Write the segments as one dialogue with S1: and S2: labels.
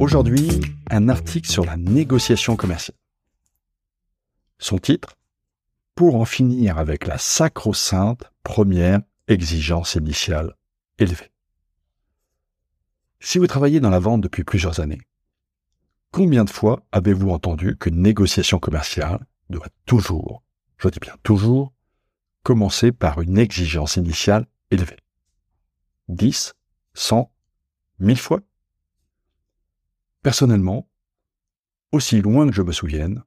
S1: Aujourd'hui, un article sur la négociation commerciale. Son titre Pour en finir avec la sacro-sainte première exigence initiale élevée. Si vous travaillez dans la vente depuis plusieurs années, combien de fois avez-vous entendu qu'une négociation commerciale doit toujours, je dis bien toujours, commencer par une exigence initiale élevée? 10, 100, 1000 fois? Personnellement, aussi loin que je me souvienne,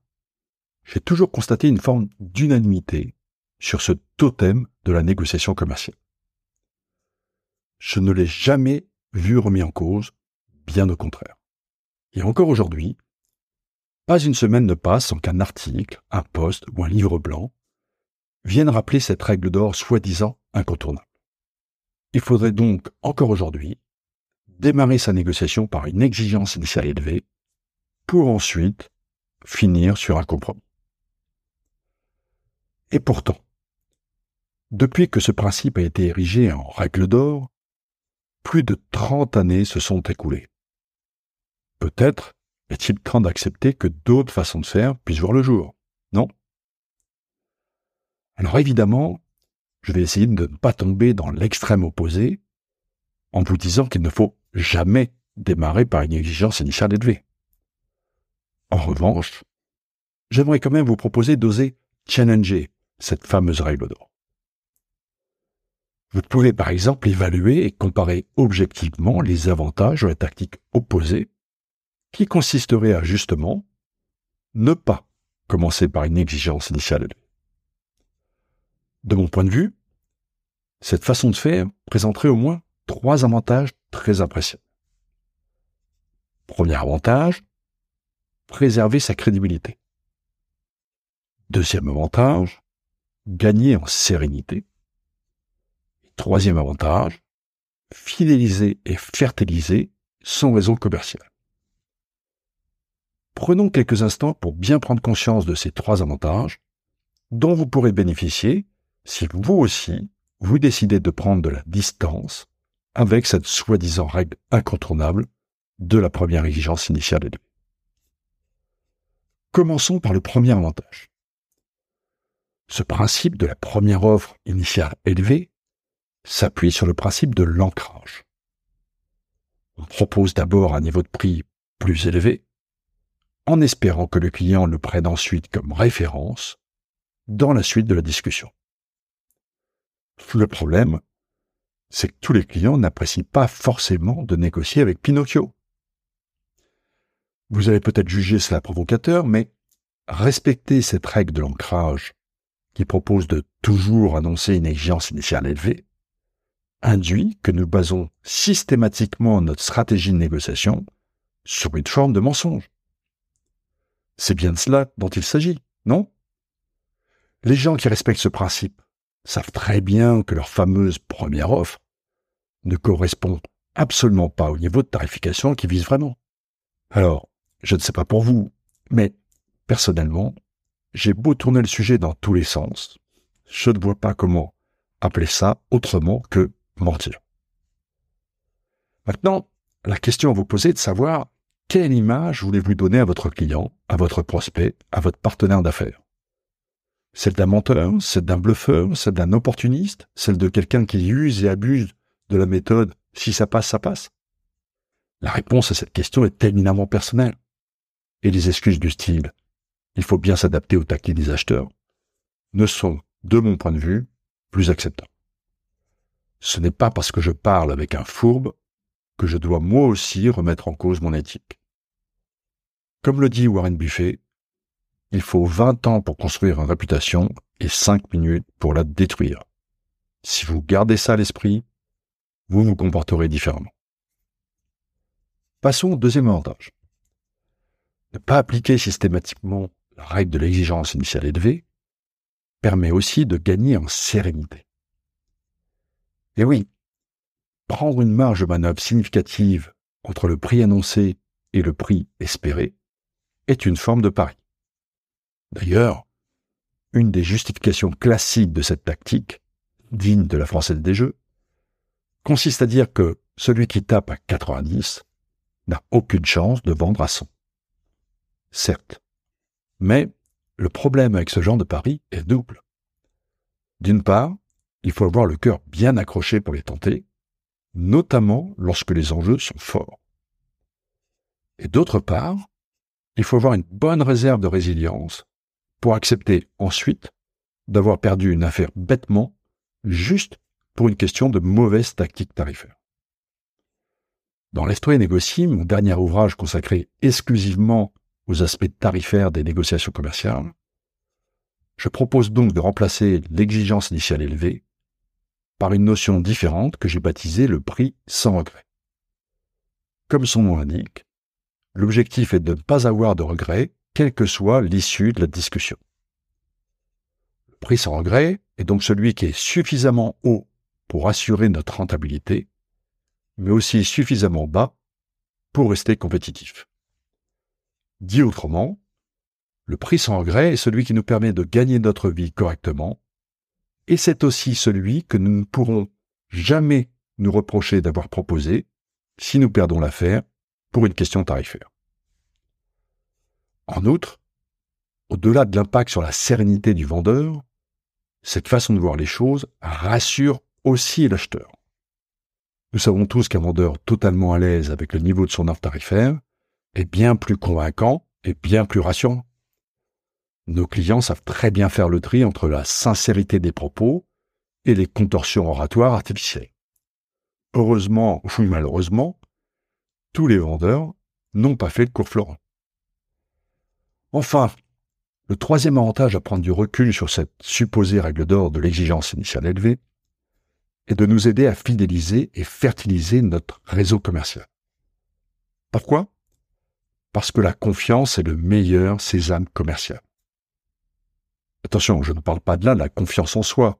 S1: j'ai toujours constaté une forme d'unanimité sur ce totem de la négociation commerciale. Je ne l'ai jamais vu remis en cause, bien au contraire. Et encore aujourd'hui, pas une semaine ne passe sans qu'un article, un poste ou un livre blanc vienne rappeler cette règle d'or soi-disant incontournable. Il faudrait donc, encore aujourd'hui, démarrer sa négociation par une exigence initiale élevée, pour ensuite finir sur un compromis. Et pourtant, depuis que ce principe a été érigé en règle d'or, plus de 30 années se sont écoulées. Peut-être est-il temps d'accepter que d'autres façons de faire puissent voir le jour, non? Alors évidemment, je vais essayer de ne pas tomber dans l'extrême opposé en vous disant qu'il ne faut jamais démarrer par une exigence initiale élevée. En revanche, j'aimerais quand même vous proposer d'oser challenger cette fameuse règle d'or. Vous pouvez par exemple évaluer et comparer objectivement les avantages de la tactique opposée qui consisterait à justement ne pas commencer par une exigence initiale élevée. De mon point de vue, cette façon de faire présenterait au moins trois avantages très appréciables. Premier avantage, préserver sa crédibilité. Deuxième avantage, gagner en sérénité. troisième avantage, fidéliser et fertiliser son réseau commercial. Prenons quelques instants pour bien prendre conscience de ces trois avantages dont vous pourrez bénéficier si vous aussi vous décidez de prendre de la distance avec cette soi-disant règle incontournable de la première exigence initiale élevée. Commençons par le premier avantage. Ce principe de la première offre initiale élevée s'appuie sur le principe de l'ancrage. On propose d'abord un niveau de prix plus élevé, en espérant que le client le prenne ensuite comme référence dans la suite de la discussion. Le problème, c'est que tous les clients n'apprécient pas forcément de négocier avec Pinocchio. Vous allez peut-être juger cela provocateur, mais respecter cette règle de l'ancrage qui propose de toujours annoncer une exigence initiale élevée induit que nous basons systématiquement notre stratégie de négociation sur une forme de mensonge. C'est bien de cela dont il s'agit, non? Les gens qui respectent ce principe savent très bien que leur fameuse première offre ne correspond absolument pas au niveau de tarification qu'ils visent vraiment. Alors, je ne sais pas pour vous, mais personnellement, j'ai beau tourner le sujet dans tous les sens, je ne vois pas comment appeler ça autrement que mentir. Maintenant, la question à vous poser est de savoir quelle image voulez-vous donner à votre client, à votre prospect, à votre partenaire d'affaires? Celle d'un menteur, celle d'un bluffeur, celle d'un opportuniste, celle de quelqu'un qui use et abuse la méthode si ça passe, ça passe La réponse à cette question est éminemment personnelle. Et les excuses du style il faut bien s'adapter au taquet des acheteurs ne sont, de mon point de vue, plus acceptables. Ce n'est pas parce que je parle avec un fourbe que je dois moi aussi remettre en cause mon éthique. Comme le dit Warren Buffet, il faut 20 ans pour construire une réputation et 5 minutes pour la détruire. Si vous gardez ça à l'esprit, vous vous comporterez différemment. Passons au deuxième avantage. Ne pas appliquer systématiquement la règle de l'exigence initiale élevée permet aussi de gagner en sérénité. Et oui, prendre une marge de manœuvre significative entre le prix annoncé et le prix espéré est une forme de pari. D'ailleurs, une des justifications classiques de cette tactique, digne de la française des jeux, consiste à dire que celui qui tape à 90 n'a aucune chance de vendre à 100. Certes. Mais le problème avec ce genre de pari est double. D'une part, il faut avoir le cœur bien accroché pour les tenter, notamment lorsque les enjeux sont forts. Et d'autre part, il faut avoir une bonne réserve de résilience pour accepter ensuite d'avoir perdu une affaire bêtement, juste pour une question de mauvaise tactique tarifaire. Dans l'Histoire négocie, mon dernier ouvrage consacré exclusivement aux aspects tarifaires des négociations commerciales, je propose donc de remplacer l'exigence initiale élevée par une notion différente que j'ai baptisée le prix sans regret. Comme son nom l'indique, l'objectif est de ne pas avoir de regrets, quelle que soit l'issue de la discussion. Le prix sans regret est donc celui qui est suffisamment haut pour assurer notre rentabilité, mais aussi suffisamment bas pour rester compétitif. Dit autrement, le prix sans regret est celui qui nous permet de gagner notre vie correctement, et c'est aussi celui que nous ne pourrons jamais nous reprocher d'avoir proposé si nous perdons l'affaire pour une question tarifaire. En outre, au-delà de l'impact sur la sérénité du vendeur, cette façon de voir les choses rassure aussi l'acheteur. Nous savons tous qu'un vendeur totalement à l'aise avec le niveau de son offre tarifaire est bien plus convaincant et bien plus rassurant. Nos clients savent très bien faire le tri entre la sincérité des propos et les contorsions oratoires artificielles. Heureusement ou malheureusement, tous les vendeurs n'ont pas fait le cours Florent. Enfin, le troisième avantage à prendre du recul sur cette supposée règle d'or de l'exigence initiale élevée est de nous aider à fidéliser et fertiliser notre réseau commercial. Pourquoi? Parce que la confiance est le meilleur sésame commercial. Attention, je ne parle pas de là la confiance en soi.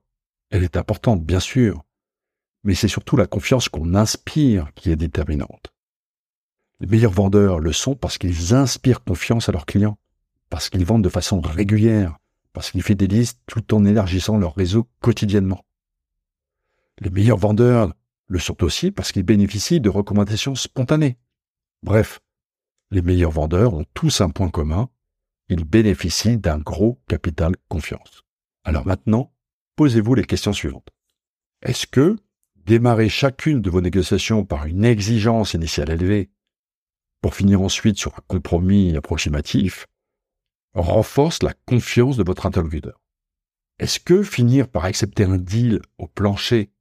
S1: Elle est importante, bien sûr, mais c'est surtout la confiance qu'on inspire qui est déterminante. Les meilleurs vendeurs le sont parce qu'ils inspirent confiance à leurs clients, parce qu'ils vendent de façon régulière, parce qu'ils fidélisent tout en élargissant leur réseau quotidiennement. Les meilleurs vendeurs le sont aussi parce qu'ils bénéficient de recommandations spontanées. Bref, les meilleurs vendeurs ont tous un point commun, ils bénéficient d'un gros capital confiance. Alors maintenant, posez-vous les questions suivantes. Est-ce que démarrer chacune de vos négociations par une exigence initiale élevée pour finir ensuite sur un compromis approximatif renforce la confiance de votre interlocuteur? Est-ce que finir par accepter un deal au plancher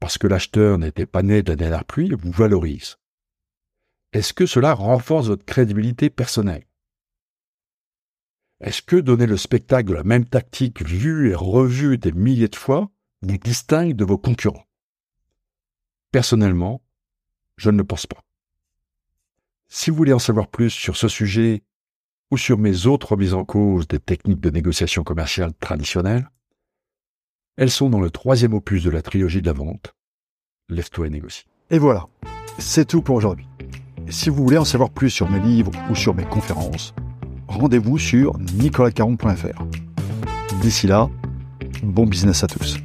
S1: parce que l'acheteur n'était pas né de la dernière pluie vous valorise. Est-ce que cela renforce votre crédibilité personnelle? Est-ce que donner le spectacle de la même tactique vue et revue des milliers de fois vous distingue de vos concurrents? Personnellement, je ne le pense pas. Si vous voulez en savoir plus sur ce sujet ou sur mes autres mises en cause des techniques de négociation commerciale traditionnelles, elles sont dans le troisième opus de la trilogie de la vente, Lève-toi et négocie.
S2: Et voilà, c'est tout pour aujourd'hui. Si vous voulez en savoir plus sur mes livres ou sur mes conférences, rendez-vous sur nicolascaron.fr. D'ici là, bon business à tous.